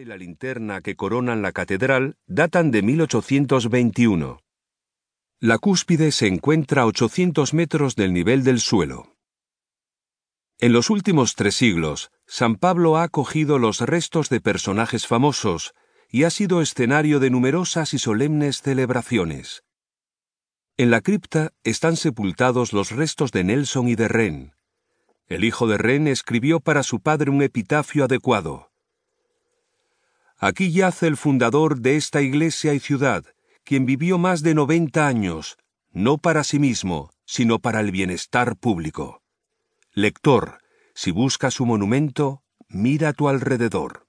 y la linterna que coronan la catedral datan de 1821. La cúspide se encuentra a 800 metros del nivel del suelo. En los últimos tres siglos, San Pablo ha acogido los restos de personajes famosos y ha sido escenario de numerosas y solemnes celebraciones. En la cripta están sepultados los restos de Nelson y de Ren. El hijo de Ren escribió para su padre un epitafio adecuado. Aquí yace el fundador de esta iglesia y ciudad, quien vivió más de 90 años, no para sí mismo, sino para el bienestar público. Lector, si buscas su monumento, mira a tu alrededor.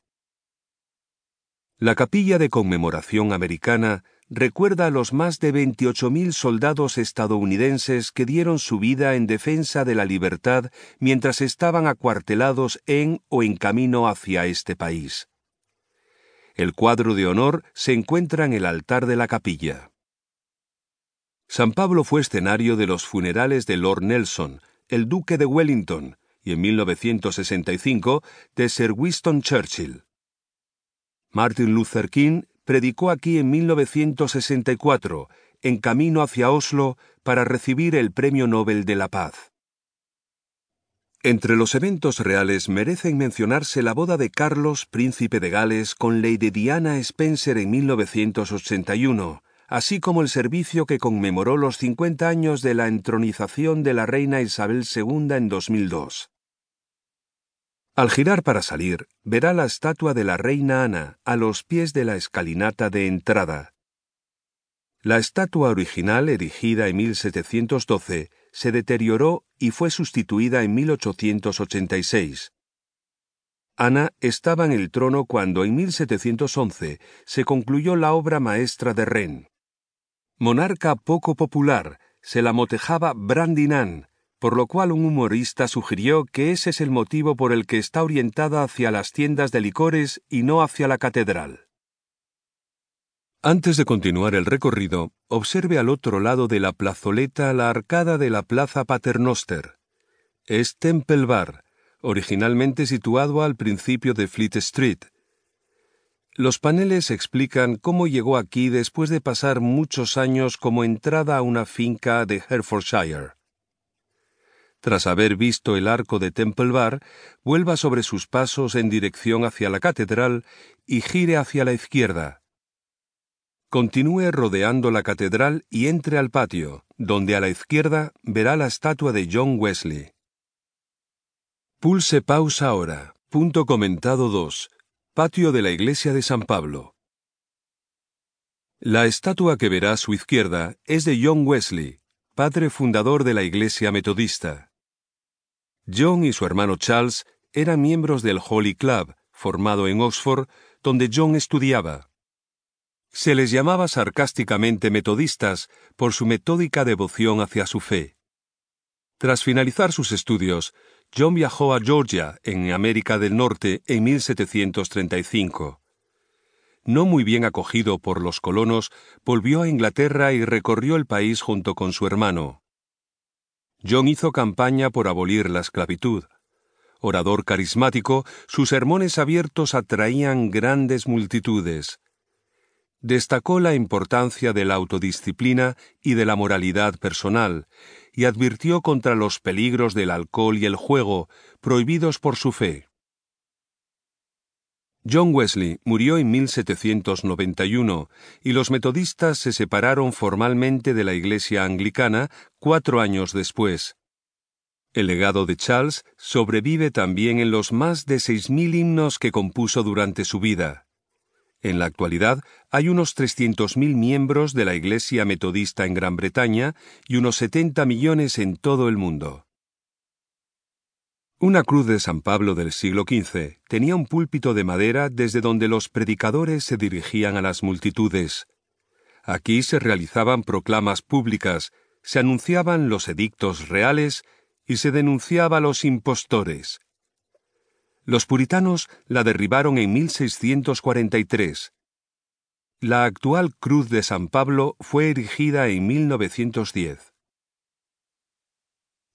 La capilla de conmemoración americana recuerda a los más de 28.000 soldados estadounidenses que dieron su vida en defensa de la libertad mientras estaban acuartelados en o en camino hacia este país. El cuadro de honor se encuentra en el altar de la capilla. San Pablo fue escenario de los funerales de Lord Nelson, el duque de Wellington, y en 1965 de Sir Winston Churchill. Martin Luther King predicó aquí en 1964, en camino hacia Oslo, para recibir el Premio Nobel de la Paz. Entre los eventos reales merecen mencionarse la boda de Carlos, príncipe de Gales, con Lady Diana Spencer en 1981, así como el servicio que conmemoró los 50 años de la entronización de la reina Isabel II en 2002. Al girar para salir, verá la estatua de la reina Ana a los pies de la escalinata de entrada. La estatua original, erigida en 1712, se deterioró y fue sustituida en 1886. Ana estaba en el trono cuando en 1711 se concluyó la obra maestra de Ren. Monarca poco popular, se la motejaba Brandinan, por lo cual un humorista sugirió que ese es el motivo por el que está orientada hacia las tiendas de licores y no hacia la catedral. Antes de continuar el recorrido, observe al otro lado de la plazoleta la arcada de la Plaza Paternoster. Es Temple Bar, originalmente situado al principio de Fleet Street. Los paneles explican cómo llegó aquí después de pasar muchos años como entrada a una finca de Herefordshire. Tras haber visto el arco de Temple Bar, vuelva sobre sus pasos en dirección hacia la catedral y gire hacia la izquierda. Continúe rodeando la catedral y entre al patio, donde a la izquierda verá la estatua de John Wesley. Pulse pausa ahora. Punto comentado 2. Patio de la iglesia de San Pablo. La estatua que verá a su izquierda es de John Wesley, padre fundador de la iglesia metodista. John y su hermano Charles eran miembros del Holy Club, formado en Oxford, donde John estudiaba. Se les llamaba sarcásticamente metodistas por su metódica devoción hacia su fe. Tras finalizar sus estudios, John viajó a Georgia, en América del Norte, en 1735. No muy bien acogido por los colonos, volvió a Inglaterra y recorrió el país junto con su hermano. John hizo campaña por abolir la esclavitud. Orador carismático, sus sermones abiertos atraían grandes multitudes destacó la importancia de la autodisciplina y de la moralidad personal, y advirtió contra los peligros del alcohol y el juego, prohibidos por su fe. John Wesley murió en 1791 y los metodistas se separaron formalmente de la Iglesia anglicana cuatro años después. El legado de Charles sobrevive también en los más de seis mil himnos que compuso durante su vida. En la actualidad hay unos 300.000 miembros de la Iglesia Metodista en Gran Bretaña y unos 70 millones en todo el mundo. Una cruz de San Pablo del siglo XV tenía un púlpito de madera desde donde los predicadores se dirigían a las multitudes. Aquí se realizaban proclamas públicas, se anunciaban los edictos reales y se denunciaba a los impostores. Los puritanos la derribaron en 1643. La actual Cruz de San Pablo fue erigida en 1910.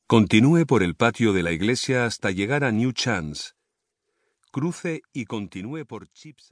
Continúe por el patio de la iglesia hasta llegar a New Chance. Cruce y continúe por Chipsa.